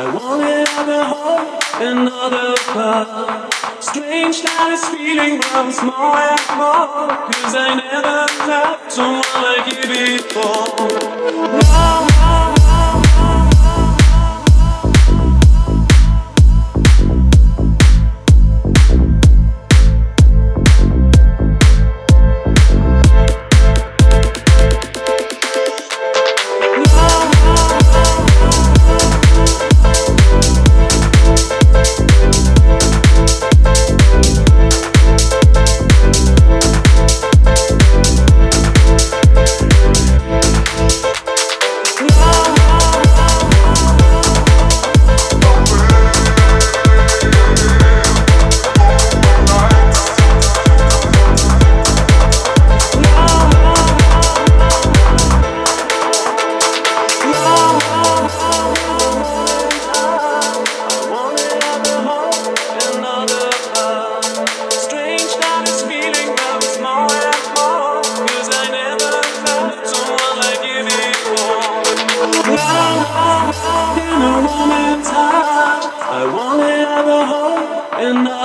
I wanted other hope, another love. Strange that this feeling grows more and more. Cause I never loved someone like you before. No, no.